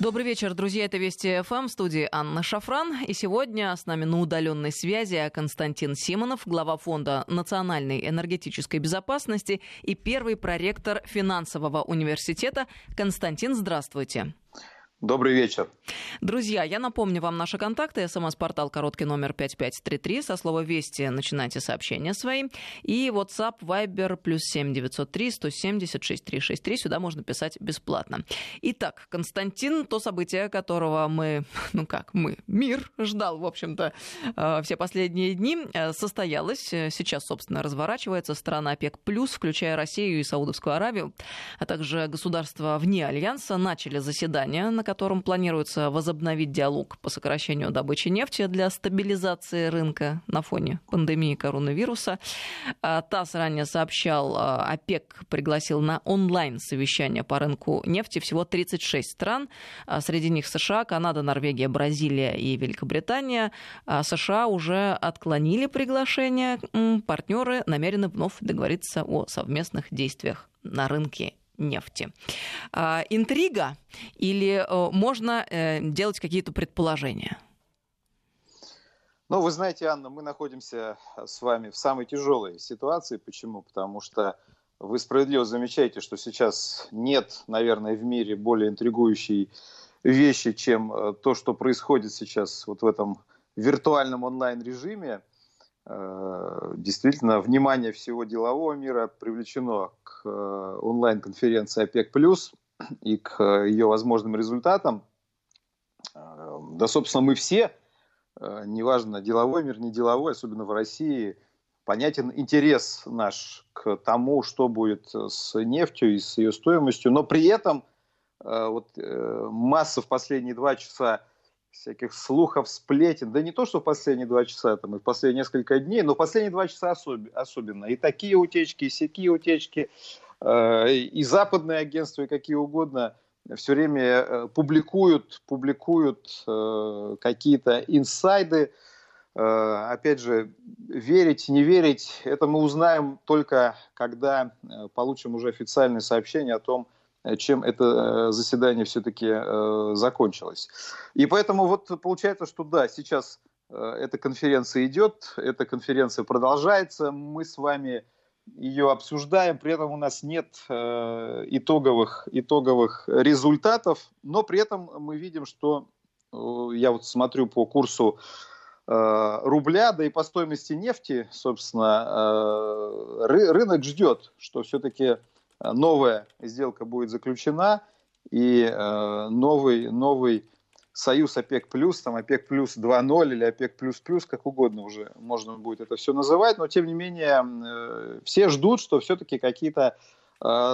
Добрый вечер, друзья. Это Вести ФМ, в студии Анна Шафран. И сегодня с нами на удаленной связи Константин Симонов, глава Фонда национальной энергетической безопасности и первый проректор финансового университета. Константин, здравствуйте. Добрый вечер. Друзья, я напомню вам наши контакты. СМС-портал короткий номер 5533. Со слова «Вести» начинайте сообщения свои. И WhatsApp, Viber, плюс 7903 176 363. Сюда можно писать бесплатно. Итак, Константин, то событие, которого мы, ну как, мы, мир ждал, в общем-то, э, все последние дни, э, состоялось. Сейчас, собственно, разворачивается страна ОПЕК+, плюс, включая Россию и Саудовскую Аравию, а также государства вне Альянса, начали заседание, на котором планируется возобновить диалог по сокращению добычи нефти для стабилизации рынка на фоне пандемии коронавируса. А, ТАСС ранее сообщал, а, ОПЕК пригласил на онлайн-совещание по рынку нефти всего 36 стран. А, среди них США, Канада, Норвегия, Бразилия и Великобритания. США уже отклонили приглашение. Партнеры намерены вновь договориться о совместных действиях на рынке нефти. А, интрига или э, можно э, делать какие-то предположения? Ну, вы знаете, Анна, мы находимся с вами в самой тяжелой ситуации. Почему? Потому что вы справедливо замечаете, что сейчас нет, наверное, в мире более интригующей вещи, чем э, то, что происходит сейчас вот в этом виртуальном онлайн-режиме. Действительно, внимание всего делового мира привлечено Э, онлайн-конференции ОПЕК+, и к э, ее возможным результатам. Э, да, собственно, мы все, неважно, деловой мир, не деловой, особенно в России, понятен интерес наш к тому, что будет с нефтью и с ее стоимостью, но при этом вот, масса в последние два часа всяких слухов, сплетен. Да не то, что в последние два часа, там, и в последние несколько дней, но в последние два часа особ- особенно. И такие утечки, и всякие утечки, э, и западные агентства, и какие угодно все время э, публикуют, публикуют э, какие-то инсайды. Э, опять же, верить, не верить, это мы узнаем только, когда э, получим уже официальное сообщение о том, чем это э, заседание все-таки э, закончилось. И поэтому вот получается, что да, сейчас э, эта конференция идет, эта конференция продолжается, мы с вами ее обсуждаем, при этом у нас нет итоговых, итоговых результатов, но при этом мы видим, что я вот смотрю по курсу рубля, да и по стоимости нефти, собственно, рынок ждет, что все-таки Э, новая сделка будет заключена, и э, новый, новый союз ОПЕК+, плюс, там ОПЕК плюс 2.0 или ОПЕК плюс плюс, как угодно уже можно будет это все называть, но тем не менее э, все ждут, что все-таки какие-то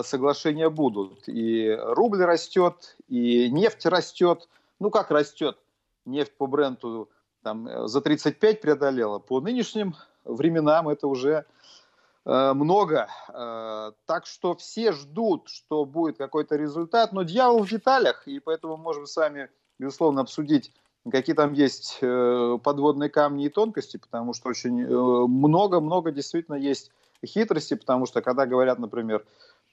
соглашения будут. И рубль растет, и нефть растет. Ну как растет? Нефть по бренду там, за 35 преодолела. По нынешним временам это уже Э, много. Э, так что все ждут, что будет какой-то результат, но дьявол в деталях, и поэтому можем с вами, безусловно, обсудить, какие там есть э, подводные камни и тонкости, потому что очень много-много действительно есть хитрости, потому что когда говорят, например,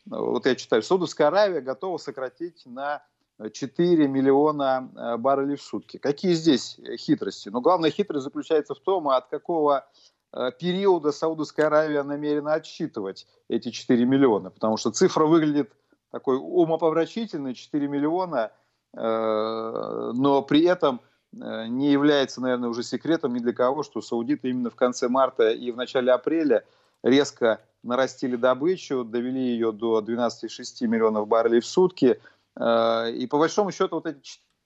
вот я читаю, Саудовская Аравия готова сократить на 4 миллиона баррелей в сутки. Какие здесь хитрости? Но главная хитрость заключается в том, от какого Э, периода Саудовская Аравия намерена отсчитывать эти 4 миллиона, потому что цифра выглядит такой умопомрачительной, 4 миллиона, э, но при этом э, не является, наверное, уже секретом ни для кого, что саудиты именно в конце марта и в начале апреля резко нарастили добычу, довели ее до 12,6 миллионов баррелей в сутки. И по большому счету вот эти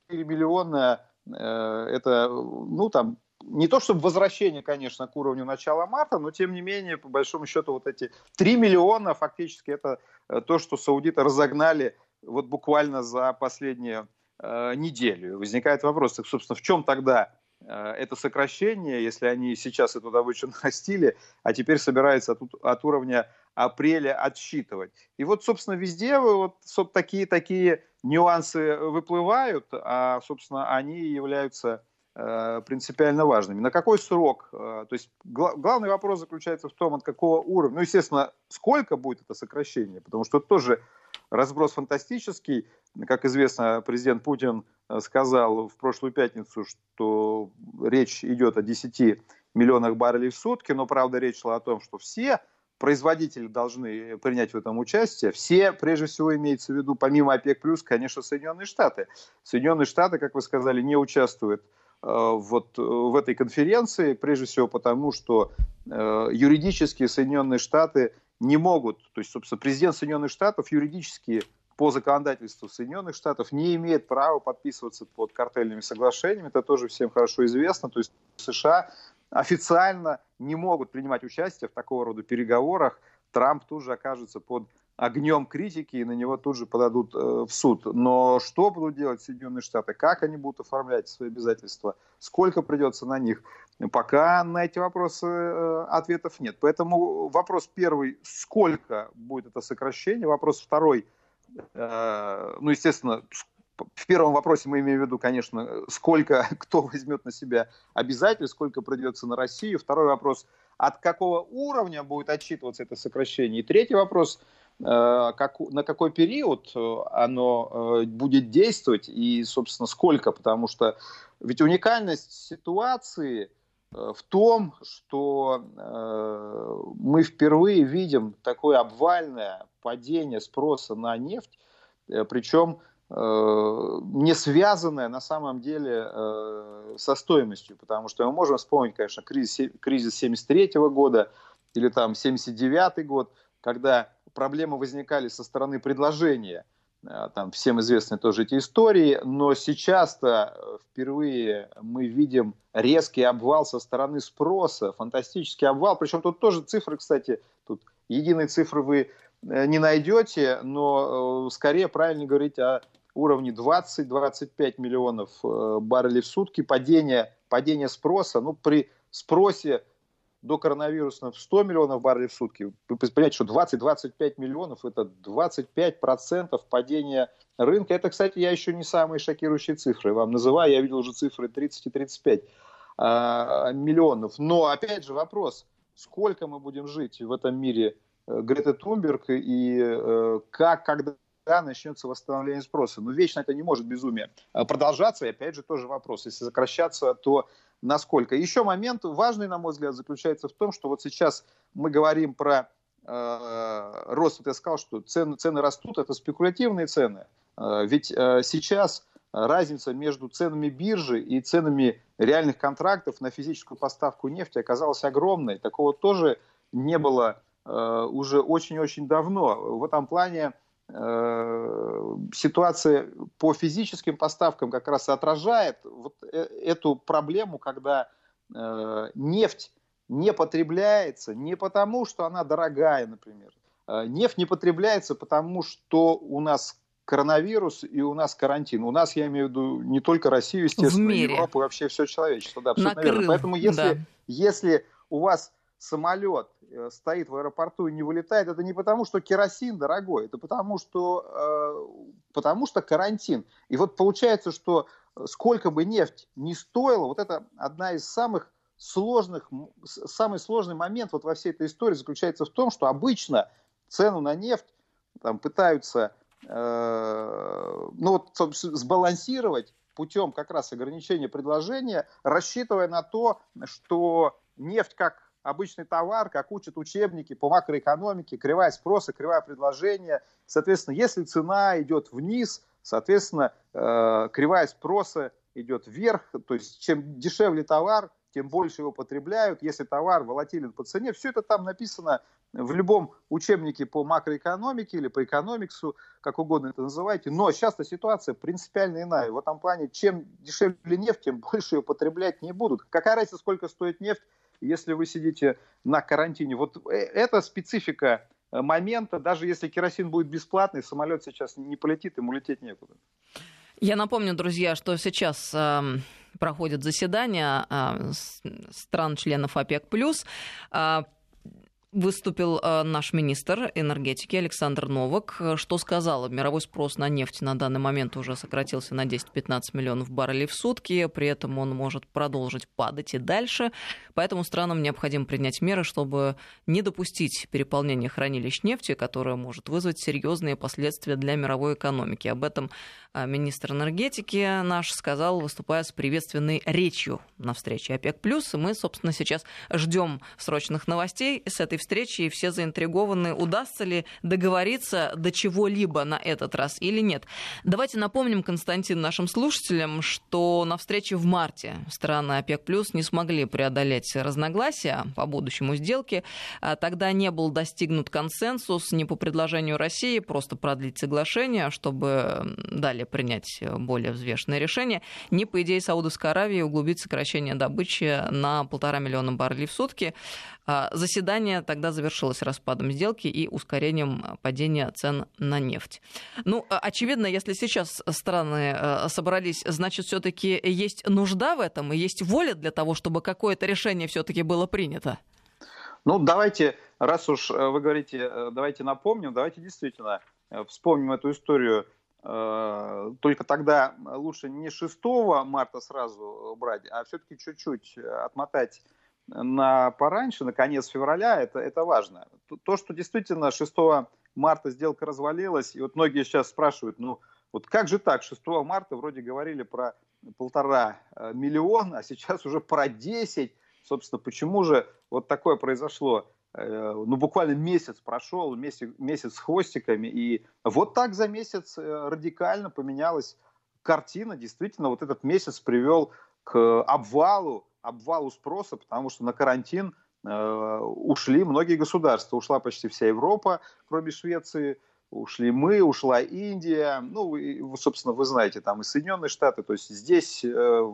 4 миллиона, это, ну, там, не то чтобы возвращение, конечно, к уровню начала марта, но тем не менее, по большому счету, вот эти 3 миллиона фактически это э, то, что саудиты разогнали вот буквально за последнюю э, неделю. Возникает вопрос, так, собственно, в чем тогда э, это сокращение, если они сейчас эту добычу нарастили, а теперь собираются от, от уровня апреля отсчитывать. И вот, собственно, везде вот, вот такие, такие нюансы выплывают, а, собственно, они являются принципиально важными. На какой срок? Э, то есть главный вопрос заключается в том, от какого уровня. Ну, естественно, сколько будет это сокращение, потому что это тоже разброс фантастический. Как известно, президент Путин сказал в прошлую пятницу, что речь идет о 10 миллионах баррелей в сутки, но, правда, речь шла о том, что все производители должны принять в этом участие. Все, прежде всего, имеется в виду, помимо ОПЕК+, конечно, Соединенные Штаты. Соединенные Штаты, как вы сказали, не участвуют э, вот в этой конференции, прежде всего потому, что э, юридически Соединенные Штаты не могут, то есть, собственно, президент Соединенных Штатов юридически по законодательству Соединенных Штатов не имеет права подписываться под картельными соглашениями, это тоже всем хорошо известно, то есть США официально не могут принимать участие в такого рода переговорах, Трамп тут же окажется под огнем критики и на него тут же подадут э, в суд. Но что будут делать Соединенные Штаты, как они будут оформлять свои обязательства, сколько придется на них, пока на эти вопросы э, ответов нет. Поэтому вопрос первый, сколько будет это сокращение, вопрос второй, э, ну, естественно, в первом вопросе мы имеем в виду, конечно, сколько кто возьмет на себя обязательств, сколько придется на Россию. Второй вопрос, от какого уровня будет отчитываться это сокращение. И третий вопрос, как, на какой период э, оно э, будет действовать и, собственно, сколько. Потому что ведь уникальность ситуации в том, что мы впервые видим такое обвальное падение спроса на нефть, причем Э, не связанная на самом деле э, со стоимостью, потому что мы можем вспомнить, конечно, кризис, кризис 73 года или там 79 год, когда проблемы возникали со стороны предложения, э, там всем известны тоже эти истории, но сейчас-то впервые мы видим резкий обвал со стороны спроса, фантастический обвал, причем тут тоже цифры, кстати, тут единой цифры вы не найдете, но скорее правильно говорить о уровне 20-25 миллионов э, баррелей в сутки, падение, падение спроса, ну, при спросе до коронавируса в 100 миллионов баррелей в сутки, вы понимаете, что 20-25 миллионов – это 25% падения рынка. Это, кстати, я еще не самые шокирующие цифры вам называю, я видел уже цифры 30 и 35 а, миллионов. Но, опять же, вопрос, сколько мы будем жить в этом мире э, Грета Тунберг и э, как, когда когда начнется восстановление спроса. Но вечно это не может безумие э, продолжаться. И опять же тоже вопрос, если сокращаться, то насколько. Еще момент важный, на мой взгляд, заключается в том, что вот сейчас мы говорим про э, рост, вот я сказал, что цены, цены растут, это спекулятивные цены. Э, ведь э, сейчас разница между ценами биржи и ценами реальных контрактов на физическую поставку нефти оказалась огромной. Такого тоже не было э, уже очень-очень давно. В этом плане ситуация по физическим поставкам как раз отражает вот э, эту проблему, когда э, нефть не потребляется не потому, что она дорогая, например. Нефть не потребляется потому, что у нас коронавирус и у нас карантин. У нас, я имею в виду, не только Россию, естественно. Европу, вообще все человечество. Да, абсолютно Накрыл. верно. Поэтому если, да. если у вас самолет э, стоит в аэропорту и не вылетает, это не потому, что керосин дорогой, это потому, что, э, потому что карантин. И вот получается, что сколько бы нефть не стоила, вот это одна из самых сложных, самый сложный момент вот во всей этой истории заключается в том, что обычно цену на нефть там, пытаются э, ну, вот, сбалансировать путем как раз ограничения предложения, рассчитывая на то, что нефть как обычный товар, как учат учебники по макроэкономике, кривая спроса, кривая предложения. Соответственно, если цена идет вниз, соответственно, э, кривая спроса идет вверх, то есть чем дешевле товар, тем больше его потребляют. Если товар волатилен по цене, все это там написано в любом учебнике по макроэкономике или по экономиксу, как угодно это называйте. Но сейчас-то ситуация принципиально иная. В этом плане, чем дешевле нефть, тем больше ее потреблять не будут. Какая разница, сколько стоит нефть, если вы сидите на карантине. Вот э, это специфика э, момента, даже если керосин будет бесплатный, самолет сейчас не полетит, ему лететь некуда. Я напомню, друзья, что сейчас э, проходит заседание э, стран-членов ОПЕК+. Э, Выступил э, наш министр энергетики Александр Новак. Что сказал? Мировой спрос на нефть на данный момент уже сократился на 10-15 миллионов баррелей в сутки. При этом он может продолжить падать и дальше. Поэтому странам необходимо принять меры, чтобы не допустить переполнения хранилищ нефти, которое может вызвать серьезные последствия для мировой экономики. Об этом э, министр энергетики наш сказал, выступая с приветственной речью на встрече ОПЕК+. И мы, собственно, сейчас ждем срочных новостей с этой встречи, и все заинтригованы, удастся ли договориться до чего-либо на этот раз или нет. Давайте напомним, Константин, нашим слушателям, что на встрече в марте страны ОПЕК+, плюс не смогли преодолеть разногласия по будущему сделке. А тогда не был достигнут консенсус не по предложению России, просто продлить соглашение, чтобы далее принять более взвешенное решение, не по идее Саудовской Аравии углубить сокращение добычи на полтора миллиона баррелей в сутки. А, заседание тогда завершилось распадом сделки и ускорением падения цен на нефть. Ну, а, очевидно, если сейчас страны а, собрались, значит, все-таки есть нужда в этом и есть воля для того, чтобы какое-то решение все-таки было принято. Ну, давайте, раз уж э, вы говорите, э, давайте напомним, давайте действительно э, вспомним эту историю. Только тогда лучше не 6 марта сразу брать, а все-таки чуть-чуть отмотать на пораньше, на конец февраля, это, это важно. То, что действительно 6 марта сделка развалилась, и вот многие сейчас спрашивают, ну вот как же так, 6 марта вроде говорили про полтора э, миллиона, а сейчас уже про 10. Собственно, почему же вот такое произошло? Э, ну, буквально месяц прошел, месяц, месяц с хвостиками, и вот так за месяц э, радикально поменялась картина. Действительно, вот этот месяц привел к обвалу обвалу спроса, потому что на карантин э, ушли многие государства. Ушла почти вся Европа, кроме Швеции. Ушли мы, ушла Индия. Ну, и, собственно, вы знаете, там и Соединенные Штаты. То есть здесь э,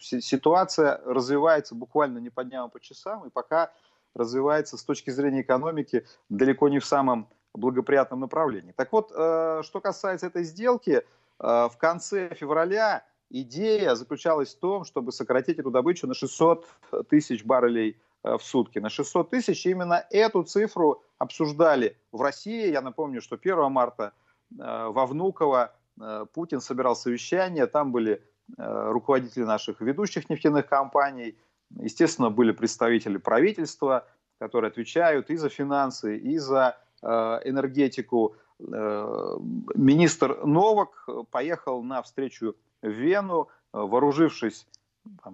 ситуация развивается буквально не по дням, а по часам. И пока развивается с точки зрения экономики далеко не в самом благоприятном направлении. Так вот, э, что касается этой сделки, э, в конце февраля идея заключалась в том, чтобы сократить эту добычу на 600 тысяч баррелей э, в сутки. На 600 тысяч именно эту цифру обсуждали в России. Я напомню, что 1 марта э, во Внуково э, Путин собирал совещание, там были руководители наших ведущих нефтяных компаний, естественно, были представители правительства, которые отвечают и за финансы, и за энергетику. Министр Новак поехал на встречу в Вену, э, вооружившись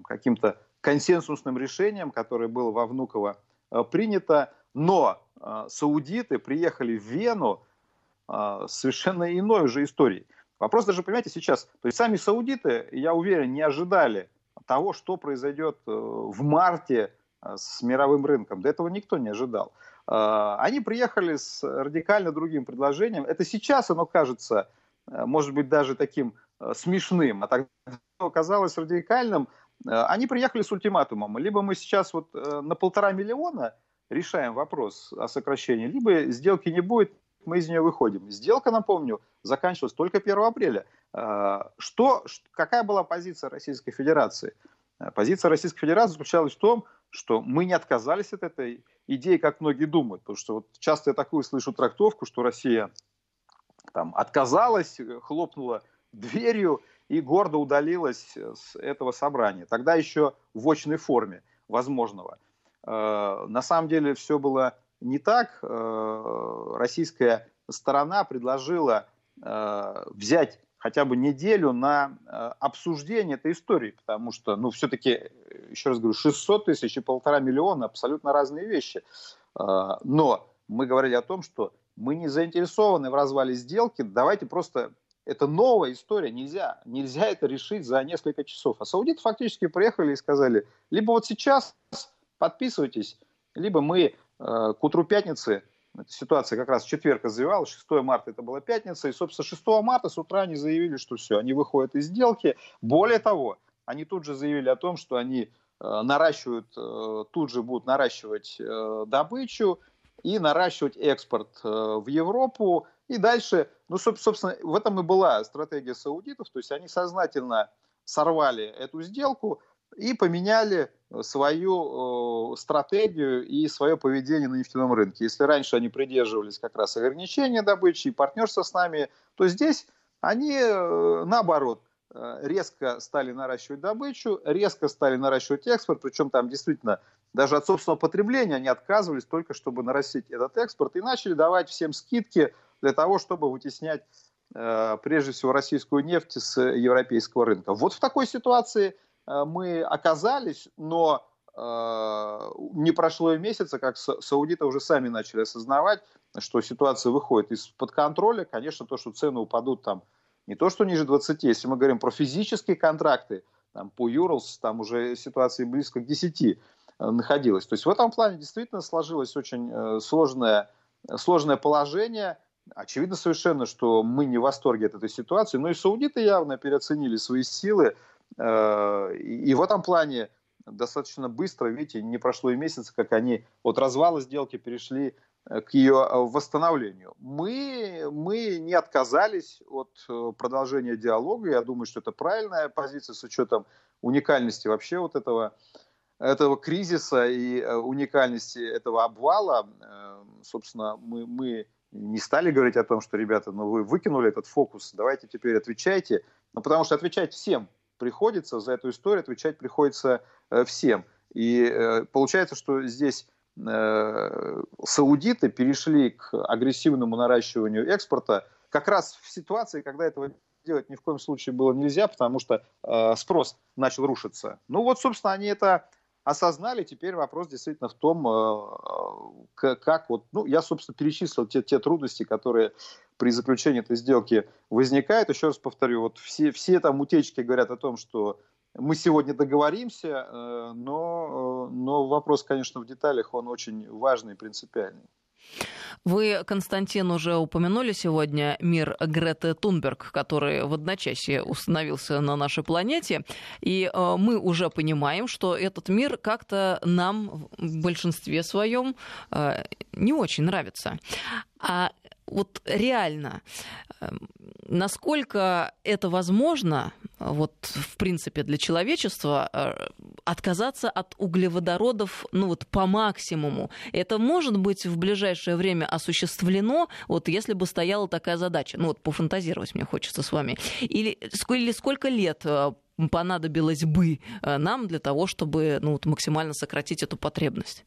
каким-то консенсусным решением, которое было во Внуково э, принято, но э, саудиты приехали в Вену совершенно иной уже историей. Вопрос даже, понимаете, сейчас, то есть сами саудиты, я уверен, не ожидали того, что произойдет в марте с мировым рынком. До этого никто не ожидал. Они приехали с радикально другим предложением. Это сейчас оно кажется, может быть, даже таким Э, смешным, а тогда оказалось радикальным, э, они приехали с ультиматумом. Либо мы сейчас вот э, на полтора миллиона решаем вопрос о сокращении, либо сделки не будет, мы из нее выходим. Сделка, напомню, заканчивалась только 1 апреля. Что, какая была позиция Российской Федерации? Позиция Российской Федерации заключалась в том, что мы не отказались от этой идеи, как многие думают. Потому что вот часто я такую слышу трактовку, что Россия там, отказалась, хлопнула дверью и гордо удалилась с этого собрания. Тогда еще в очной форме возможного. Э, на самом деле все было не так. Э, российская сторона предложила э, взять хотя бы неделю на обсуждение этой истории, потому что, ну, все-таки, еще раз говорю, 600 тысяч и полтора миллиона – абсолютно разные вещи. Но мы говорили о том, что мы не заинтересованы в развале сделки, давайте просто это новая история, нельзя, нельзя это решить за несколько часов. А саудиты фактически приехали и сказали, либо вот сейчас подписывайтесь, либо мы э, к утру пятницы, эта ситуация как раз в четверг развивалась, 6 марта это была пятница, и, собственно, 6 марта с утра они заявили, что все, они выходят из сделки. Более того, они тут же заявили о том, что они э, наращивают, э, тут же будут наращивать э, добычу и наращивать экспорт э, в Европу, и дальше, ну, собственно, в этом и была стратегия саудитов, то есть они сознательно сорвали эту сделку и поменяли свою стратегию и свое поведение на нефтяном рынке. Если раньше они придерживались как раз ограничения добычи и партнерства с нами, то здесь они, наоборот, резко стали наращивать добычу, резко стали наращивать экспорт, причем там действительно даже от собственного потребления они отказывались только, чтобы нарастить этот экспорт, и начали давать всем скидки для того, чтобы вытеснять э, прежде всего российскую нефть с европейского рынка. Вот в такой ситуации э, мы оказались, но э, не прошло и месяца, как саудиты уже сами начали осознавать, что ситуация выходит из-под контроля. Конечно, то, что цены упадут там не то, что ниже 20, если мы говорим про физические контракты, там, по Юрлс, там уже ситуация близко к 10 находилась. То есть в этом плане действительно сложилось очень сложное, сложное положение – Очевидно совершенно, что мы не в восторге от этой ситуации, но и саудиты явно переоценили свои силы. Э, и в этом плане достаточно быстро, видите, не прошло и месяца, как они от развала сделки перешли э, к ее э, восстановлению. Мы, мы не отказались от продолжения диалога. Я думаю, что это правильная позиция с учетом уникальности вообще вот этого, этого кризиса и уникальности этого обвала. Собственно, мы, мы не стали говорить о том, что, ребята, ну вы выкинули этот фокус, давайте теперь отвечайте. Ну, потому что отвечать всем приходится, за эту историю отвечать приходится э, всем. И э, получается, что здесь э, саудиты перешли к агрессивному наращиванию экспорта как раз в ситуации, когда этого делать ни в коем случае было нельзя, потому что спрос начал рушиться. Ну вот, собственно, они это осознали. Теперь вопрос действительно в том, э, э, как вот, ну, я, собственно, перечислил те, те трудности, которые при заключении этой сделки возникают. Еще раз повторю, вот все, все там утечки говорят о том, что мы сегодня договоримся, э, но, но вопрос, конечно, в деталях, он очень важный и принципиальный. Вы, Константин, уже упомянули сегодня мир Греты Тунберг, который в одночасье установился на нашей планете. И э, мы уже понимаем, что этот мир как-то нам в большинстве своем э, не очень нравится. А вот реально, эм, насколько это возможно, вот в принципе для человечества, э, отказаться от углеводородов, ну вот по максимуму. Это может быть в ближайшее время осуществлено, вот если бы стояла такая задача. Ну вот пофантазировать мне хочется с вами. Или, или сколько лет э, понадобилось бы э, нам для того, чтобы ну, вот максимально сократить эту потребность?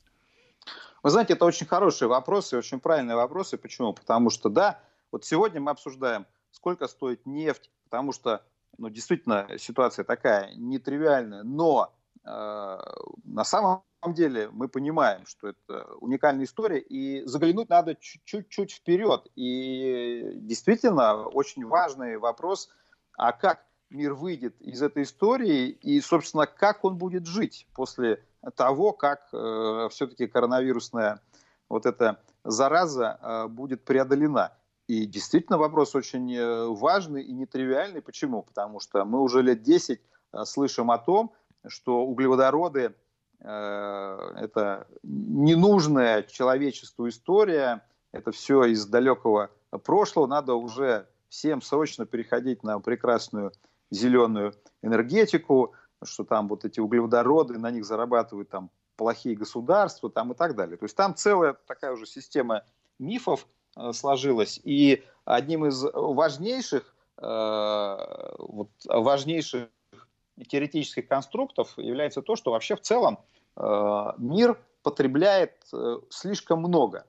Вы знаете, это очень хорошие вопросы, очень правильные вопросы. Почему? Потому что, да, вот сегодня мы обсуждаем, сколько стоит нефть, потому что, ну, действительно, ситуация такая нетривиальная, но э, на самом деле мы понимаем, что это уникальная история, и заглянуть надо чуть-чуть вперед. И действительно, очень важный вопрос, а как мир выйдет из этой истории, и, собственно, как он будет жить после того, как э, все-таки коронавирусная вот эта зараза э, будет преодолена. И действительно вопрос очень э, важный и нетривиальный. Почему? Потому что мы уже лет 10 э, слышим о том, что углеводороды э, это ненужная человечеству история, это все из далекого прошлого, надо уже всем срочно переходить на прекрасную зеленую энергетику, что там вот эти углеводороды, на них зарабатывают там плохие государства там и так далее. То есть там целая такая уже система мифов э, сложилась. И одним из важнейших, э, вот, важнейших теоретических конструктов является то, что вообще в целом э, мир потребляет э, слишком много.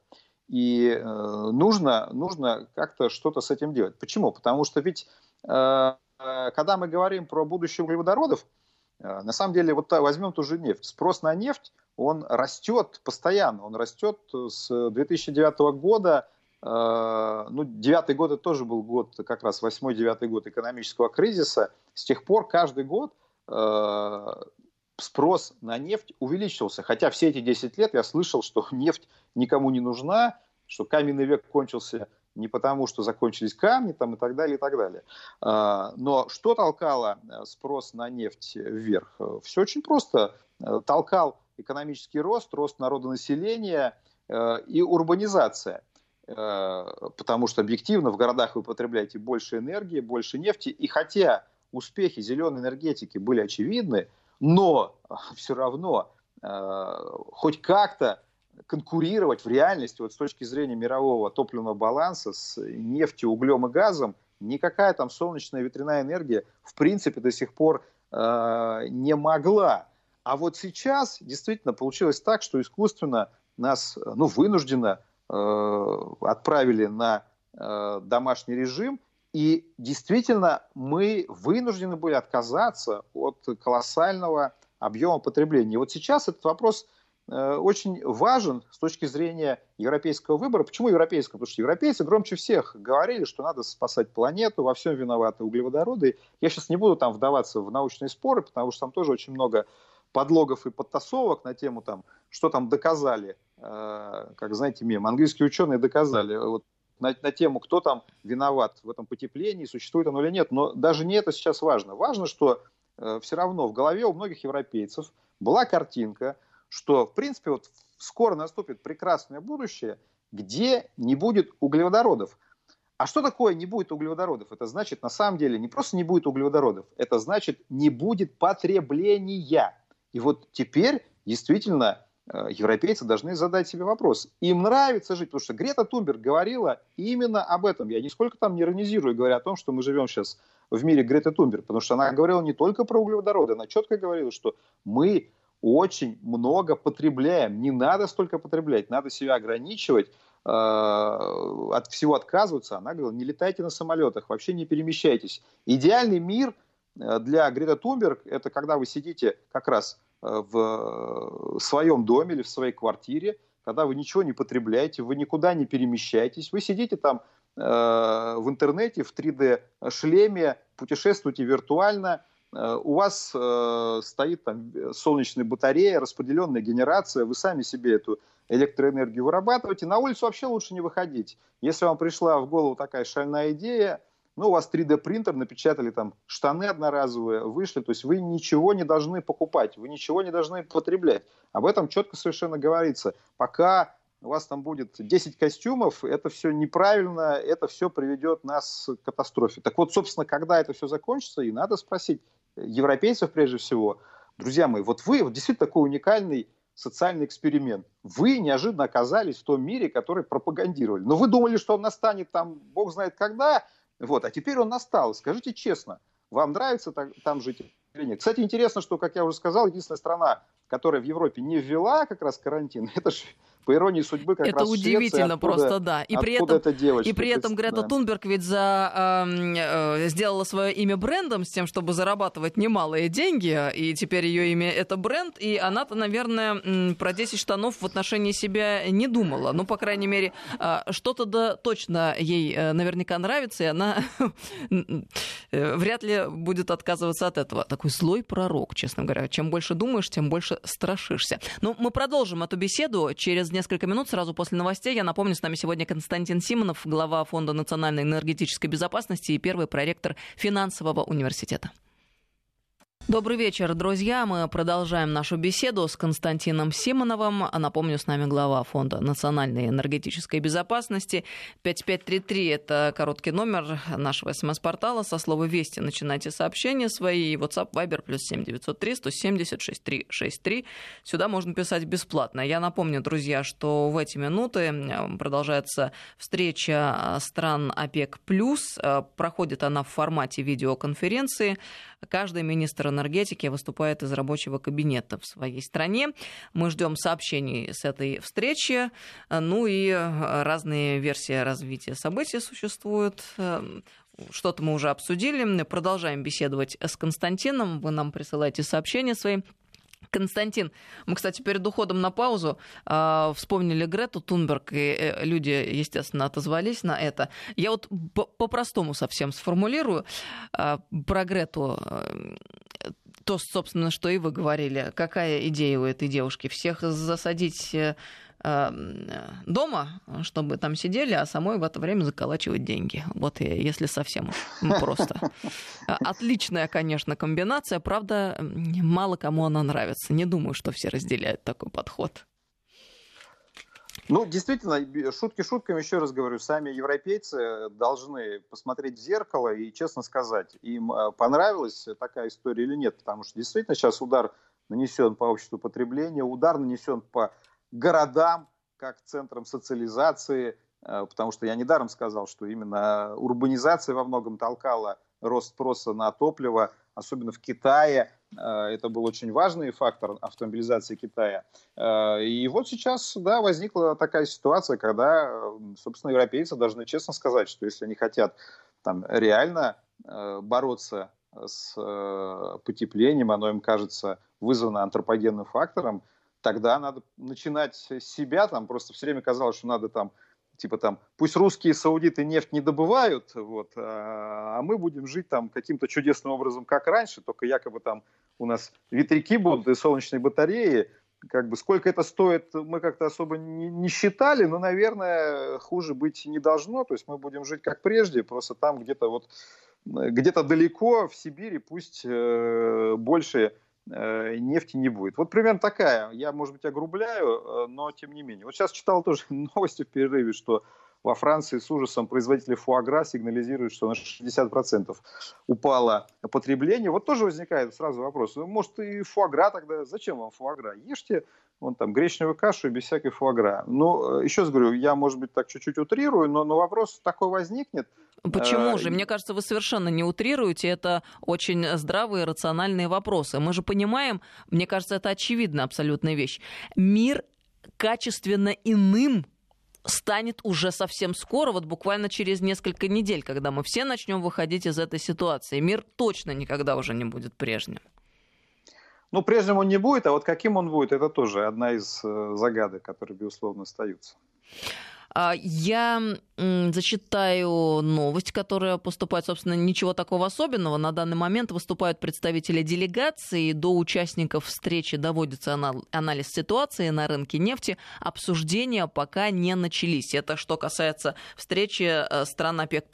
И э, нужно, нужно как-то что-то с этим делать. Почему? Потому что ведь э, когда мы говорим про будущее углеводородов, Э, на самом деле, вот возьмем ту же нефть. Спрос на нефть, он растет постоянно. Он растет с 2009 года. Э, ну, девятый год это тоже был год, как раз восьмой-девятый год экономического кризиса. С тех пор каждый год э, спрос на нефть увеличился. Хотя все эти 10 лет я слышал, что нефть никому не нужна, что каменный век кончился не потому, что закончились камни там, и так далее, и так далее. А, но что толкало э, спрос на нефть вверх? Все очень просто. Э, толкал экономический рост, рост народонаселения э, и урбанизация. Потому что объективно в городах вы потребляете больше энергии, больше нефти. И хотя успехи зеленой энергетики были очевидны, но все равно хоть как-то конкурировать в реальности вот с точки зрения мирового топливного баланса с нефтью, углем и газом, никакая там солнечная ветряная энергия в принципе до сих пор э, не могла. А вот сейчас действительно получилось так, что искусственно нас ну, вынужденно э, отправили на э, домашний режим, и действительно мы вынуждены были отказаться от колоссального объема потребления. И вот сейчас этот вопрос очень важен с точки зрения европейского выбора. Почему европейского? Потому что европейцы громче всех говорили, что надо спасать планету, во всем виноваты углеводороды. Я сейчас не буду там вдаваться в научные споры, потому что там тоже очень много подлогов и подтасовок на тему, там, что там доказали, э, как знаете, мем, английские ученые доказали, вот, на, на тему, кто там виноват в этом потеплении, существует оно или нет. Но даже не это сейчас важно. Важно, что э, все равно в голове у многих европейцев была картинка – что, в принципе, вот скоро наступит прекрасное будущее, где не будет углеводородов. А что такое не будет углеводородов? Это значит, на самом деле, не просто не будет углеводородов, это значит, не будет потребления. И вот теперь действительно э, европейцы должны задать себе вопрос. Им нравится жить, потому что Грета Тумберг говорила именно об этом. Я нисколько там не иронизирую, говоря о том, что мы живем сейчас в мире Греты Тумберг, потому что она говорила не только про углеводороды, она четко говорила, что мы очень много потребляем. Не надо столько потреблять, надо себя ограничивать, э, от всего отказываться. Она говорила, не летайте на самолетах, вообще не перемещайтесь. Идеальный мир э, для Грета Тунберг – это когда вы сидите как раз э, в своем доме или в своей квартире, когда вы ничего не потребляете, вы никуда не перемещаетесь, вы сидите там в интернете, в 3D-шлеме, путешествуете виртуально – Э, у вас э, стоит там солнечная батарея, распределенная генерация, вы сами себе эту электроэнергию вырабатываете. На улицу вообще лучше не выходить. Если вам пришла в голову такая шальная идея, ну, у вас 3D-принтер, напечатали там штаны одноразовые, вышли, то есть вы ничего не должны покупать, вы ничего не должны потреблять. Об этом четко совершенно говорится. Пока у вас там будет 10 костюмов, это все неправильно, это все приведет нас к катастрофе. Так вот, собственно, когда это все закончится, и надо спросить, европейцев прежде всего, друзья мои, вот вы вот действительно такой уникальный социальный эксперимент. Вы неожиданно оказались в том мире, который пропагандировали. Но вы думали, что он настанет там, бог знает когда, вот, а теперь он настал. Скажите честно, вам нравится там жить или нет? Кстати, интересно, что, как я уже сказал, единственная страна, которая в Европе не ввела как раз карантин, это по иронии судьбы, как это раз удивительно Швеция, откуда, просто, да. И при этом, эта девочка, и при этом Грета да. Тунберг ведь за, э, э, сделала свое имя брендом с тем, чтобы зарабатывать немалые деньги, и теперь ее имя это бренд, и она-то, наверное, про 10 штанов в отношении себя не думала. Ну, по крайней мере, э, что-то да точно ей э, наверняка нравится, и она э, вряд ли будет отказываться от этого. Такой злой пророк, честно говоря. Чем больше думаешь, тем больше страшишься. Но ну, мы продолжим эту беседу через несколько минут, сразу после новостей. Я напомню, с нами сегодня Константин Симонов, глава Фонда национальной энергетической безопасности и первый проректор финансового университета. Добрый вечер, друзья. Мы продолжаем нашу беседу с Константином Симоновым. Напомню, с нами глава Фонда национальной энергетической безопасности. 5533 – это короткий номер нашего СМС-портала. Со слова «Вести» начинайте сообщения свои. WhatsApp, Viber, плюс 7903 170 6363. Сюда можно писать бесплатно. Я напомню, друзья, что в эти минуты продолжается встреча стран ОПЕК+. Проходит она в формате видеоконференции. Каждый министр энергетики выступает из рабочего кабинета в своей стране. Мы ждем сообщений с этой встречи. Ну и э, разные версии развития событий существуют. Эм, что-то мы уже обсудили. Продолжаем беседовать с Константином. Вы нам присылаете сообщения свои. Константин, мы, кстати, перед уходом на паузу э, вспомнили Грету Тунберг, и э, люди, естественно, отозвались на это. Я вот по-простому совсем сформулирую э, про Грету. Э, то, собственно, что и вы говорили. Какая идея у этой девушки? Всех засадить э, дома, чтобы там сидели, а самой в это время заколачивать деньги. Вот если совсем просто. Отличная, конечно, комбинация, правда, мало кому она нравится. Не думаю, что все разделяют такой подход. Ну, действительно, шутки шутками, еще раз говорю, сами европейцы должны посмотреть в зеркало и честно сказать, им э, понравилась такая история или нет, потому что действительно сейчас удар нанесен по обществу потребления, удар нанесен по городам, как центрам социализации, э, потому что я недаром сказал, что именно урбанизация во многом толкала рост спроса на топливо, особенно в Китае. Э, это был очень важный фактор автомобилизации Китая. Э, и вот сейчас, да, возникла такая ситуация, когда, собственно, европейцы должны честно сказать, что если они хотят там реально бороться с потеплением, оно им кажется вызвано антропогенным фактором, тогда надо начинать с себя, там просто все время казалось, что надо там типа там, пусть русские саудиты нефть не добывают, вот, а, а мы будем жить там каким-то чудесным образом, как раньше, только якобы там у нас ветряки будут и солнечные батареи, как бы сколько это стоит, мы как-то особо не, не считали, но, наверное, хуже быть не должно, то есть мы будем жить как прежде, просто там где-то вот, где-то далеко в Сибири пусть э, больше нефти не будет. Вот примерно такая. Я, может быть, огрубляю, э, но тем не менее. Вот сейчас читал тоже новости в перерыве, что во Франции с ужасом производители фуагра сигнализируют, что на 60% упало потребление. Вот тоже возникает сразу вопрос. Ну, может, и фуагра тогда? Зачем вам фуагра? Ешьте вон там гречневую кашу и без всякой фуагра. Ну, э, еще раз говорю, я, может быть, так чуть-чуть утрирую, но, но вопрос такой возникнет. Почему а, же? Мне кажется, вы совершенно не утрируете. Это очень здравые, рациональные вопросы. Мы же понимаем, мне кажется, это очевидная абсолютная вещь. Мир качественно иным станет уже совсем скоро, вот буквально через несколько недель, когда мы все начнем выходить из этой ситуации. Мир точно никогда уже не будет прежним. Ну, прежним он не будет, а вот каким он будет, это тоже одна из э, загадок, которые, безусловно, остаются. А, я зачитаю новость, которая поступает, собственно, ничего такого особенного. На данный момент выступают представители делегации. До участников встречи доводится анализ ситуации на рынке нефти. Обсуждения пока не начались. Это что касается встречи э, стран ОПЕК+,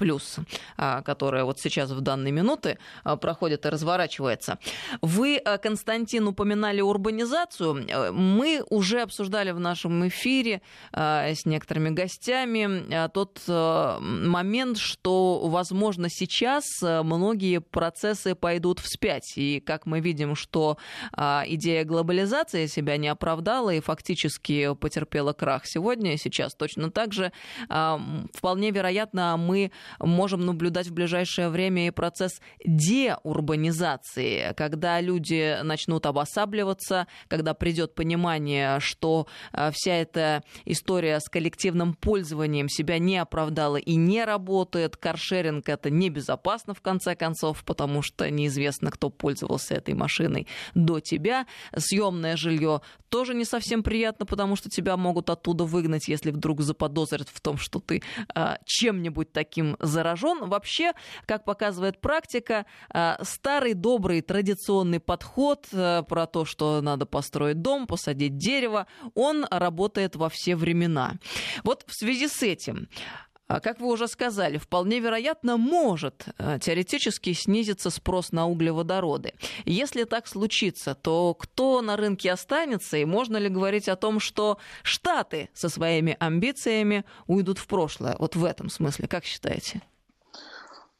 а, которая вот сейчас в данные минуты а, проходит и разворачивается. Вы, э, Константин, упоминали урбанизацию. Э, мы уже обсуждали в нашем эфире с некоторыми гостями э, тот э, момент, что, возможно, сейчас э, многие процессы пойдут вспять. И как мы видим, что идея глобализации себя не оправдала и фактически потерпела крах сегодня и сейчас точно так же, вполне вероятно, мы можем наблюдать в ближайшее время и процесс деурбанизации, когда люди начнут обосабливаться, когда придет понимание, что вся эта история с коллективным пользованием себя не оправдала и не работает. Каршеринг это небезопасно в конце концов, потому что неизвестно, кто пользовался этой машиной до тебя. Съемное жилье тоже не совсем приятно, потому что тебя могут оттуда выгнать, если вдруг заподозрят в том, что ты а, чем-нибудь таким заражен. Вообще, как показывает практика, а, старый добрый традиционный подход а, про то, что надо построить дом, посадить дерево, он работает во все времена. Вот в связи с этим как вы уже сказали, вполне вероятно, может а, теоретически снизиться спрос на углеводороды. Если так случится, то кто на рынке останется, и можно ли говорить о том, что Штаты со своими амбициями уйдут в прошлое? Вот в этом смысле, как считаете?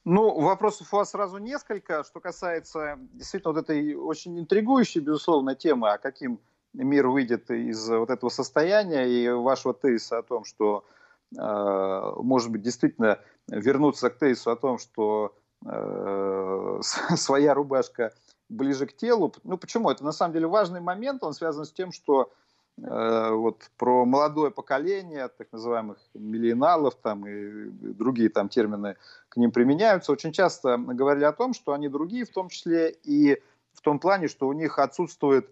Ну, вопросов у вас сразу несколько. Что касается действительно вот этой очень интригующей, безусловно, темы, а каким мир выйдет из вот этого состояния и вашего тезиса о том, что, э, может быть, действительно вернуться к тезису о том, что э, своя рубашка ближе к телу. Ну, почему? Это на самом деле важный момент, он связан с тем, что э, вот про молодое поколение, так называемых миллионалов там и другие там термины к ним применяются, очень часто говорили о том, что они другие, в том числе и в том плане, что у них отсутствует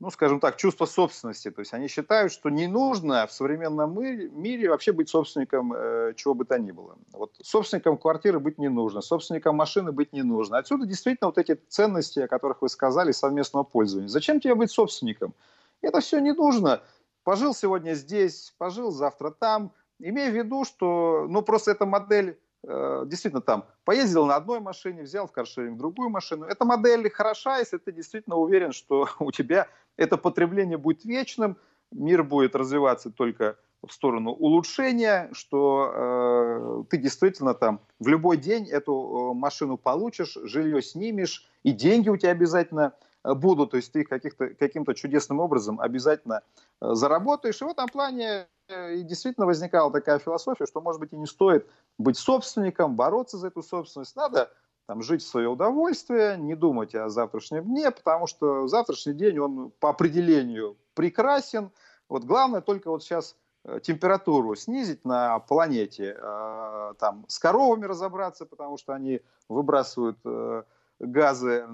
ну, скажем так, чувство собственности. То есть они считают, что не нужно в современном мире вообще быть собственником э, чего бы то ни было. Вот собственником квартиры быть не нужно, собственником машины быть не нужно. Отсюда действительно вот эти ценности, о которых вы сказали, совместного пользования. Зачем тебе быть собственником? Это все не нужно. Пожил сегодня здесь, пожил завтра там. Имея в виду, что ну, просто эта модель действительно там поездил на одной машине, взял в каршеринг другую машину. Эта модель хороша, если ты действительно уверен, что у тебя это потребление будет вечным, мир будет развиваться только в сторону улучшения, что э, ты действительно там в любой день эту э, машину получишь, жилье снимешь, и деньги у тебя обязательно будут, то есть ты их каким-то чудесным образом обязательно заработаешь. И в этом плане и действительно возникала такая философия, что, может быть, и не стоит быть собственником, бороться за эту собственность. Надо там, жить в свое удовольствие, не думать о завтрашнем дне, потому что завтрашний день, он по определению прекрасен. Вот главное только вот сейчас э, температуру снизить на планете, э, там, с коровами разобраться, потому что они выбрасывают э, газы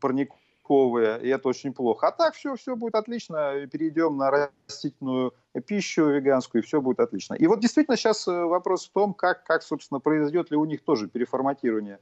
парниковые, белковые, и это очень плохо. А так все, все будет отлично, перейдем на растительную пищу веганскую, и все будет отлично. И вот действительно сейчас э, вопрос в том, как, как собственно, произойдет ли у них тоже переформатирование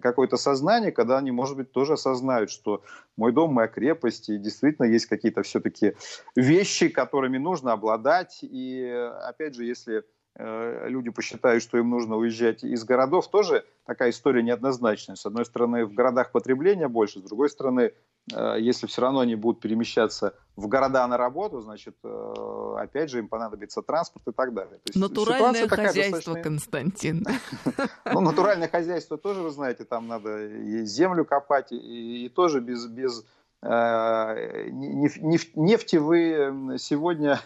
какое-то сознание, когда они, может быть, тоже осознают, что мой дом, моя крепость, и действительно есть какие-то все-таки вещи, которыми нужно обладать. И, опять же, если Э, люди посчитают, что им нужно уезжать из городов, тоже такая история неоднозначная. С одной стороны, в городах потребления больше, с другой стороны, э, если все равно они будут перемещаться в города на работу, значит, э, опять же, им понадобится транспорт и так далее. То есть натуральное хозяйство, достаточно... Константин. Ну, натуральное хозяйство тоже, вы знаете, там надо и землю копать, и, тоже без, без нефти вы сегодня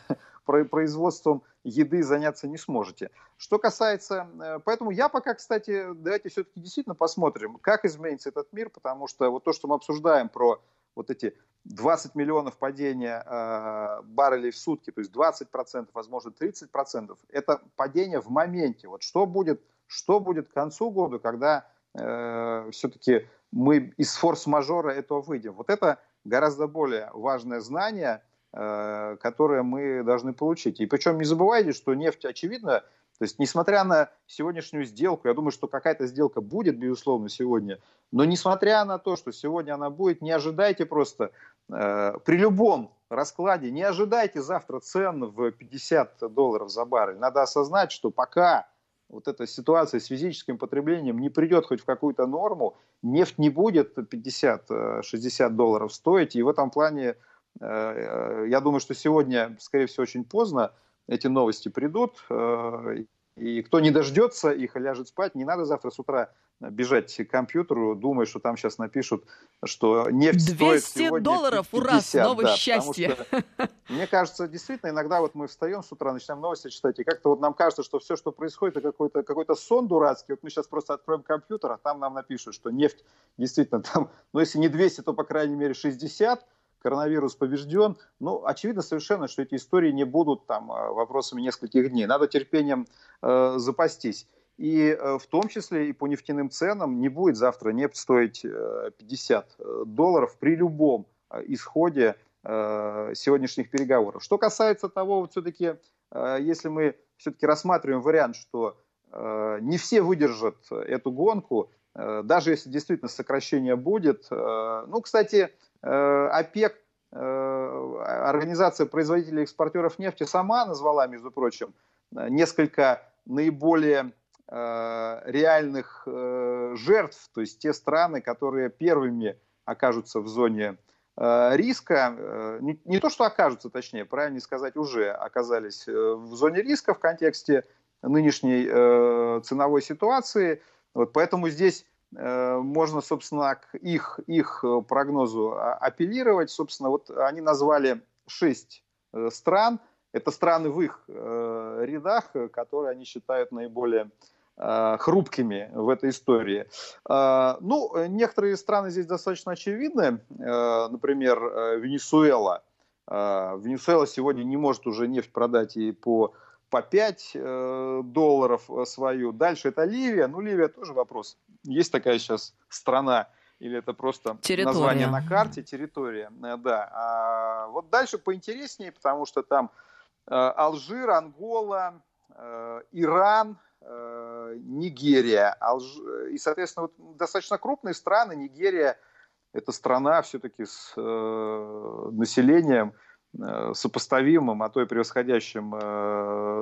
производством еды заняться не сможете. Что касается... Э, поэтому я пока, кстати, давайте все-таки действительно посмотрим, как изменится этот мир, потому что вот то, что мы обсуждаем про вот эти 20 миллионов падения э, баррелей в сутки, то есть 20%, возможно, 30%, это падение в моменте. Вот что будет, что будет к концу года, когда э, все-таки мы из форс-мажора этого выйдем? Вот это гораздо более важное знание – которые мы должны получить. И причем не забывайте, что нефть, очевидно, то есть несмотря на сегодняшнюю сделку, я думаю, что какая-то сделка будет, безусловно, сегодня, но несмотря на то, что сегодня она будет, не ожидайте просто э, при любом раскладе, не ожидайте завтра цен в 50 долларов за баррель. Надо осознать, что пока вот эта ситуация с физическим потреблением не придет хоть в какую-то норму, нефть не будет 50-60 э, долларов стоить, и в этом плане Э, я думаю, что сегодня, скорее всего, очень поздно эти новости придут. Э, и кто не дождется их и ляжет спать, не надо завтра с утра бежать к компьютеру, думая, что там сейчас напишут, что нефть 200 стоит сегодня долларов, 50, ура, снова да, счастье. Что, мне кажется, действительно, иногда вот мы встаем с утра, начинаем новости читать, и как-то вот нам кажется, что все, что происходит, это какой-то какой сон дурацкий. Вот мы сейчас просто откроем компьютер, а там нам напишут, что нефть действительно там, ну если не 200, то по крайней мере 60, коронавирус побежден. Ну, очевидно совершенно, что эти истории не будут там э, вопросами нескольких дней. Надо терпением э, запастись. И э, в том числе и по нефтяным ценам не будет завтра нефть стоить э, 50 э, долларов при любом исходе сегодняшних переговоров. Что касается того, вот все-таки, если мы все-таки рассматриваем вариант, что не все выдержат эту гонку, даже если действительно сокращение будет. Ну, кстати, ОПЕК, э, Организация производителей и экспортеров нефти, сама назвала, между прочим, несколько наиболее э, реальных жертв, то есть те страны, которые первыми окажутся в зоне риска, не, то что окажутся, точнее, правильно сказать, уже оказались в зоне риска в контексте нынешней ценовой ситуации. Вот поэтому здесь Э, можно, собственно, к их, их э, прогнозу а, апеллировать. Собственно, вот они назвали шесть э, стран. Это страны в их рядах, которые они считают наиболее хрупкими в этой истории. Ну, некоторые страны здесь достаточно очевидны. Например, Венесуэла. Венесуэла сегодня не может уже нефть продать и по по 5 э, долларов свою. Дальше это Ливия. Ну, Ливия тоже вопрос. Есть такая сейчас страна, или это просто территория. название на карте, территория. Э, да. А вот дальше поинтереснее, потому что там э, Алжир, Ангола, э, Иран, Нигерия. Алж... И, соответственно, вот достаточно крупные страны. Нигерия – это страна все-таки с населением – сопоставимым, а то и превосходящим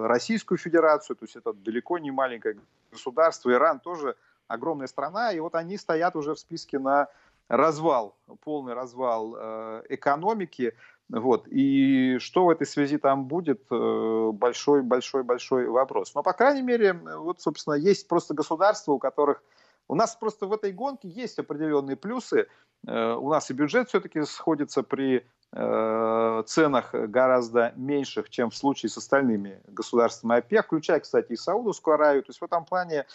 Российскую Федерацию, то есть это далеко не маленькое государство, Иран тоже огромная страна, и вот они стоят уже в списке на развал, полный развал э, экономики, вот, и что в этой связи там будет, большой-большой-большой вопрос. Но, по крайней мере, вот, собственно, есть просто государства, у которых У нас просто в этой гонке есть определенные плюсы. Э, у нас и бюджет все-таки сходится при э, ценах гораздо меньших, чем в случае с остальными государствами ОПЕК, включая, кстати, и Саудовскую Аравию. То есть в этом плане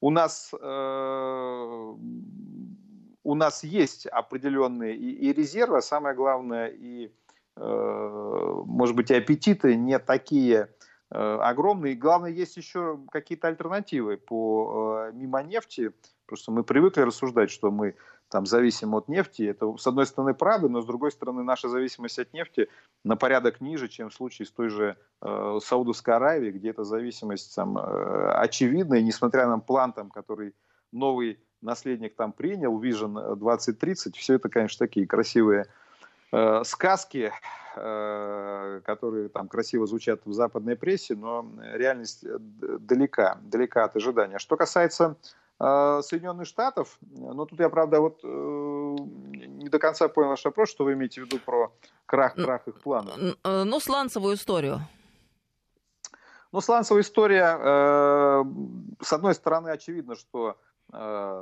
у нас, э, у нас есть определенные и, и резервы, а самое главное, и, может быть, и аппетиты не такие огромные. И главное, есть еще какие-то альтернативы по мимо нефти. Просто мы привыкли рассуждать, что мы там зависим от нефти. Это, с одной стороны, правда, но с другой стороны, наша зависимость от нефти на порядок ниже, чем в случае с той же э, Саудовской Аравией, где эта зависимость там, э, очевидна, и несмотря на план, там, который новый наследник там принял, Vision 2030, все это, конечно, такие красивые э, сказки, э, которые там красиво звучат в западной прессе, но реальность э, далека, далека от ожидания. Что касается а, Соединенных Штатов. Но тут я, правда, вот э, не до конца понял ваш вопрос, что вы имеете в виду про крах-крах их планов. Э, ну, сланцевую историю. Ну, сланцевая история, э, с одной стороны, очевидно, что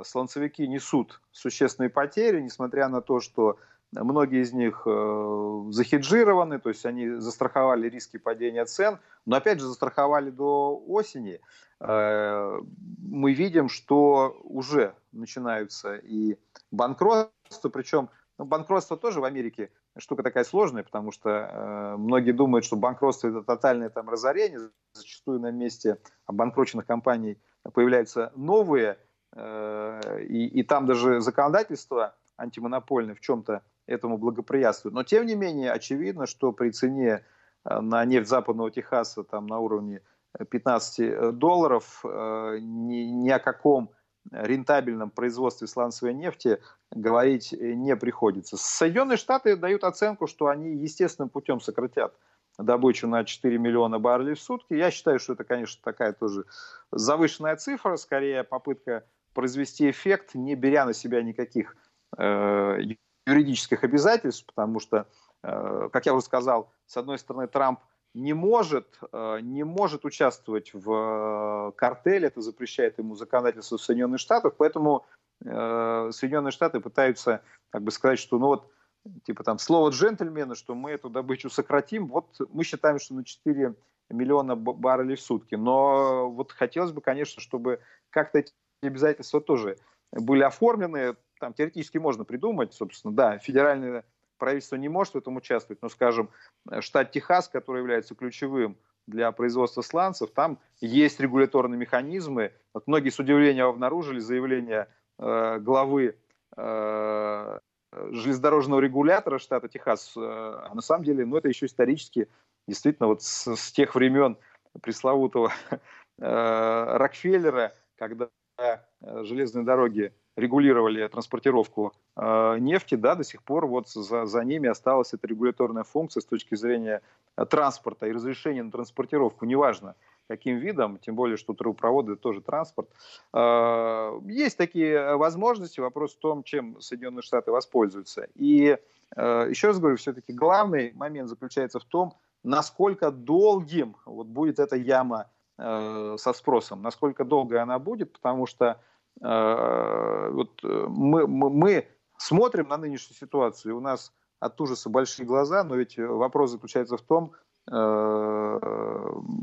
сланцевики несут существенные потери, несмотря на то, что многие из них э, захеджированы, то есть они застраховали риски падения цен, но опять же застраховали до осени. Э, мы видим, что уже начинаются и банкротства, причем ну, банкротство тоже в Америке штука такая сложная, потому что э, многие думают, что банкротство это тотальное там разорение, зачастую на месте обанкроченных компаний появляются новые, э, и, и там даже законодательство антимонопольное в чем-то этому благоприятствует. Но тем не менее очевидно, что при цене э, на нефть западного Техаса там на уровне 15 э, долларов, э, ни, ни о каком рентабельном производстве сланцевой нефти говорить не приходится. Соединенные Штаты дают оценку, что они естественным путем сократят добычу на 4 миллиона баррелей в сутки. Я считаю, что это, конечно, такая тоже завышенная цифра, скорее попытка произвести эффект, не беря на себя никаких э, юридических обязательств, потому что, э, как я уже сказал, с одной стороны, Трамп – не может, э, не может участвовать в э, картеле, это запрещает ему законодательство Соединенных Штатов, поэтому Соединенные Штаты пытаются как бы сказать, что ну вот типа там слово джентльмена, что мы эту добычу сократим, вот мы считаем, что на 4 миллиона баррелей в сутки, но вот хотелось бы, конечно, чтобы как-то эти обязательства тоже были оформлены, там теоретически можно придумать, собственно, да, федеральные правительство не может в этом участвовать, но, скажем, штат Техас, который является ключевым для производства сланцев, там есть регуляторные механизмы. Вот многие с удивлением обнаружили заявление э, главы э, железнодорожного регулятора штата Техас. Э, а на самом деле, ну, это еще исторически, действительно, вот с, с тех времен пресловутого э, Рокфеллера, когда э, железные дороги регулировали транспортировку э, нефти, да, до сих пор вот за, за ними осталась эта регуляторная функция с точки зрения э, транспорта и разрешения на транспортировку, неважно каким видом, тем более, что трубопроводы тоже транспорт. Э, есть такие возможности, вопрос в том, чем Соединенные Штаты воспользуются. И э, еще раз говорю, все-таки главный момент заключается в том, насколько долгим вот будет эта яма э, со спросом, насколько долго она будет, потому что Э, вот э, мы, мы, мы смотрим на нынешнюю ситуацию, у нас от ужаса большие глаза, но ведь вопрос заключается в том, э,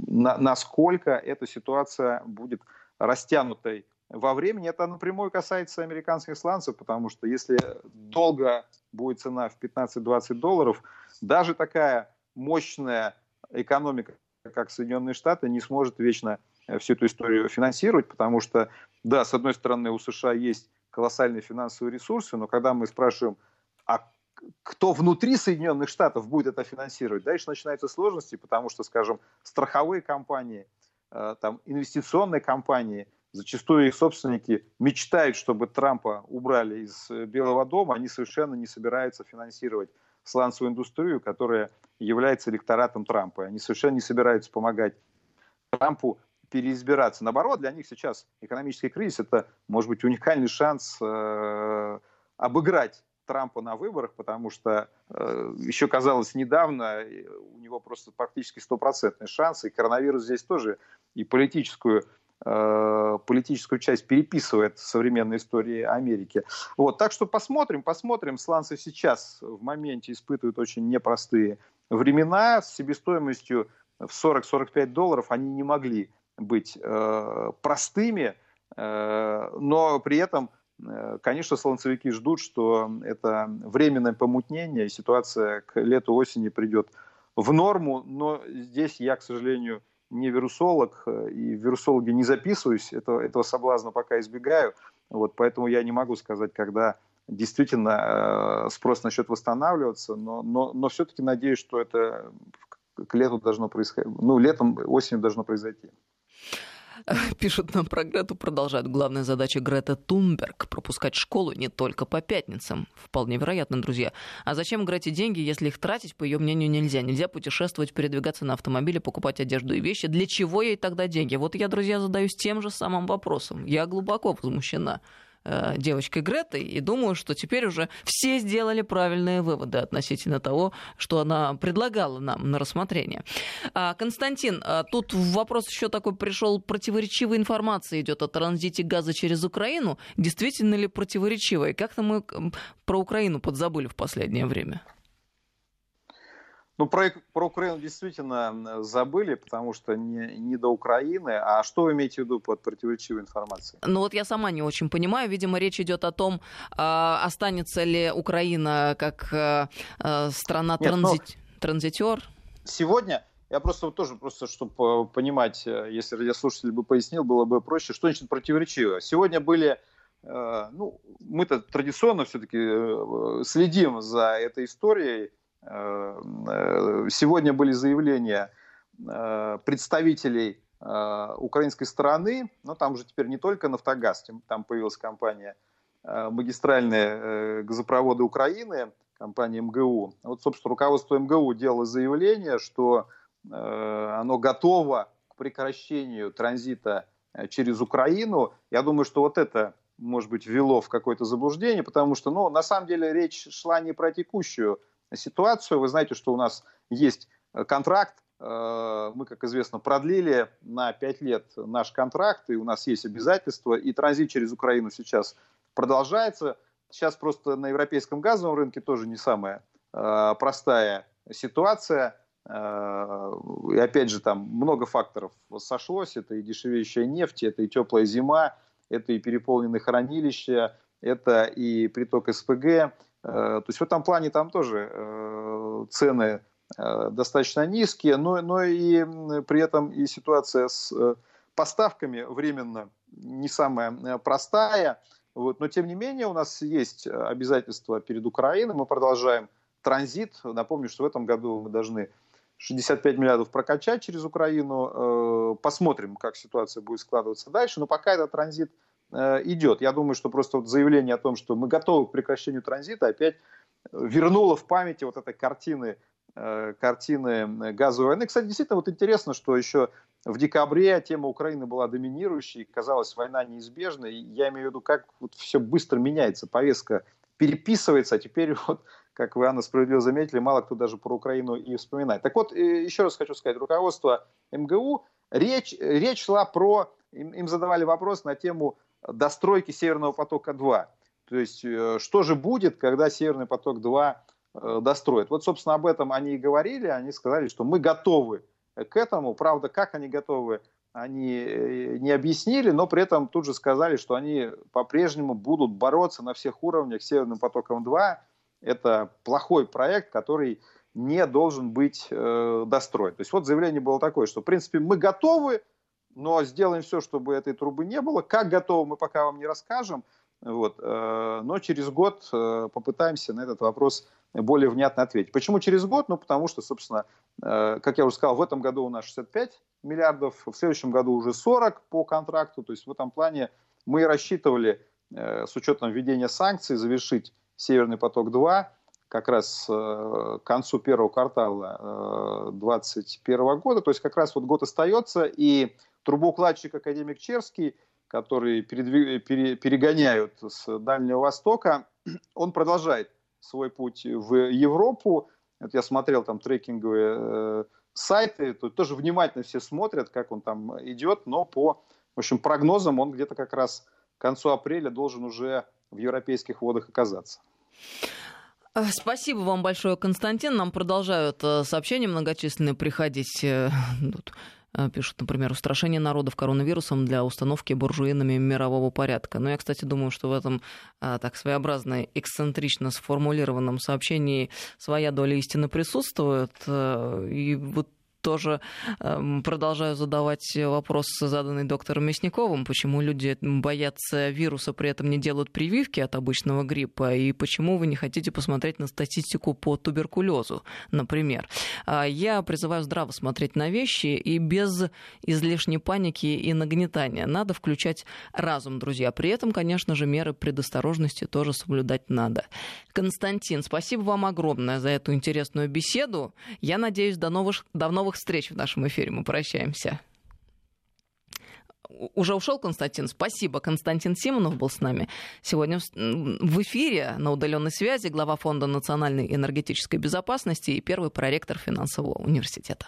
насколько эта ситуация будет растянутой во времени. Это напрямую касается американских сланцев, потому что если долго будет цена в 15-20 долларов, даже такая мощная экономика, как Соединенные Штаты, не сможет вечно всю эту историю финансировать, потому что да, с одной стороны, у США есть колоссальные финансовые ресурсы, но когда мы спрашиваем, а кто внутри Соединенных Штатов будет это финансировать, дальше начинаются сложности, потому что, скажем, страховые компании, э, там, инвестиционные компании, зачастую их собственники мечтают, чтобы Трампа убрали из э, Белого дома, они совершенно не собираются финансировать сланцевую индустрию, которая является электоратом Трампа. Они совершенно не собираются помогать Трампу переизбираться. Наоборот, для них сейчас экономический кризис – это, может быть, уникальный шанс э, обыграть Трампа на выборах, потому что э, еще казалось недавно у него просто практически стопроцентный шанс, и коронавирус здесь тоже и политическую э, политическую часть переписывает в современной истории Америки. Вот, так что посмотрим, посмотрим. Сланцы сейчас в моменте испытывают очень непростые времена с себестоимостью в 40-45 долларов. Они не могли быть э, простыми, э, но при этом Э, конечно, солнцевики ждут, что это временное помутнение, и ситуация к лету-осени придет в норму, но здесь я, к сожалению, не вирусолог, и в вирусологи не записываюсь, этого, этого соблазна пока избегаю, вот, поэтому я не могу сказать, когда действительно спрос начнет восстанавливаться, но, но, но все-таки надеюсь, что это к лету должно происходить, ну, летом, осенью должно произойти. Пишут нам про Грету, продолжают. Главная задача Грета Тунберг – пропускать школу не только по пятницам. Вполне вероятно, друзья. А зачем Грете деньги, если их тратить, по ее мнению, нельзя? Нельзя путешествовать, передвигаться на автомобиле, покупать одежду и вещи. Для чего ей тогда деньги? Вот я, друзья, задаюсь тем же самым вопросом. Я глубоко возмущена э, девочкой Гретой, и думаю, что теперь уже все сделали правильные выводы относительно того, что она предлагала нам на рассмотрение. А, Константин, а, тут вопрос еще такой пришел, противоречивая информация идет о транзите газа через Украину. Действительно ли противоречивая? Как-то мы про Украину подзабыли в последнее время. Ну, про, про Украину действительно забыли, потому что не, не до Украины. А что вы имеете в виду под противоречивой информацией? Ну вот я сама не очень понимаю. Видимо, речь идет о том, э, останется ли Украина как э, э страна Нет, транзит, транзитер. Сегодня я просто вот тоже, просто чтобы понимать, э, если радиослушатель бы пояснил, было бы проще, что значит противоречиво. Сегодня были э, ну, мы-то традиционно все-таки следим за этой историей, Э, э, сегодня были заявления э, представителей украинской стороны, но там уже теперь не только «Нафтогаз», там появилась компания магистральные газопроводы Украины, компания МГУ. Вот, собственно, руководство МГУ делало заявление, что оно готово к прекращению транзита через Украину. Я думаю, что вот это, может быть, ввело в какое-то заблуждение, потому что, ну, на самом деле речь шла не про текущую ситуацию. Вы знаете, что у нас есть э, контракт, э, мы, как известно, продлили на 5 лет наш контракт, и у нас есть обязательства, и транзит через Украину сейчас продолжается. Сейчас просто на европейском газовом рынке тоже не самая э, простая ситуация. И опять же, там много факторов сошлось. Это и дешевеющая нефть, это и теплая зима, это и переполненные хранилища, это и приток СПГ, то есть в этом плане там тоже э, цены э, достаточно низкие, но, но и при этом и ситуация с поставками временно не самая простая. Вот. Но тем не менее у нас есть обязательства перед Украиной, мы продолжаем транзит. Напомню, что в этом году мы должны 65 миллиардов прокачать через Украину. Посмотрим, как ситуация будет складываться дальше. Но пока этот транзит Э, идет. Я думаю, что просто вот заявление о том, что мы готовы к прекращению транзита, опять вернуло в памяти вот этой картины, э, картины газовой войны. Кстати, действительно вот интересно, что еще в декабре тема Украины была доминирующей, казалось, война неизбежна. И я имею в виду, как вот все быстро меняется, повестка переписывается, а теперь вот, как вы, Анна, справедливо заметили, мало кто даже про Украину и вспоминает. Так вот, э, еще раз хочу сказать, руководство МГУ, речь, речь шла про, им, им задавали вопрос на тему достройки Северного потока-2. То есть, э, что же будет, когда Северный поток-2 э, достроят? Вот, собственно, об этом они и говорили. Они сказали, что мы готовы к этому. Правда, как они готовы, они э, не объяснили, но при этом тут же сказали, что они по-прежнему будут бороться на всех уровнях с Северным потоком-2. Это плохой проект, который не должен быть э, достроен. То есть вот заявление было такое, что в принципе мы готовы но сделаем все, чтобы этой трубы не было. Как готовы, мы пока вам не расскажем. Вот. Э, но через год э, попытаемся на этот вопрос более внятно ответить. Почему через год? Ну, потому что, собственно, э, как я уже сказал, в этом году у нас 65 миллиардов, в следующем году уже 40 по контракту. То есть в этом плане мы рассчитывали с учетом введения санкций завершить «Северный поток-2» как раз к концу первого квартала 2021 года. То есть как раз вот год остается, и трубоукладчик академик Черский, который передвиг... пере... перегоняют с Дальнего Востока, он продолжает свой путь в Европу. Вот я смотрел там трекинговые э, сайты, тут тоже внимательно все смотрят, как он там идет, но по В общем, прогнозом он где-то как раз к концу апреля должен уже в европейских водах оказаться. Э, спасибо вам большое, Константин. Нам продолжают э, сообщения многочисленные приходить. Э, тут пишут, например, устрашение народов коронавирусом для установки буржуинами мирового порядка. Но я, кстати, думаю, что в этом так своеобразно, эксцентрично сформулированном сообщении своя доля истины присутствует. И вот тоже эм, продолжаю задавать вопрос, заданный доктором Мясниковым, почему люди боятся вируса, при этом не делают прививки от обычного гриппа, и почему вы не хотите посмотреть на статистику по туберкулезу, например. А я призываю здраво смотреть на вещи и без излишней паники и нагнетания. Надо включать разум, друзья. При этом, конечно же, меры предосторожности тоже соблюдать надо. Константин, спасибо вам огромное за эту интересную беседу. Я надеюсь, до новых, до новых новых встреч в нашем эфире. Мы прощаемся. Уже ушел Константин. Спасибо. Константин Симонов был с нами сегодня в эфире на удаленной связи, глава Фонда национальной энергетической безопасности и первый проректор финансового университета.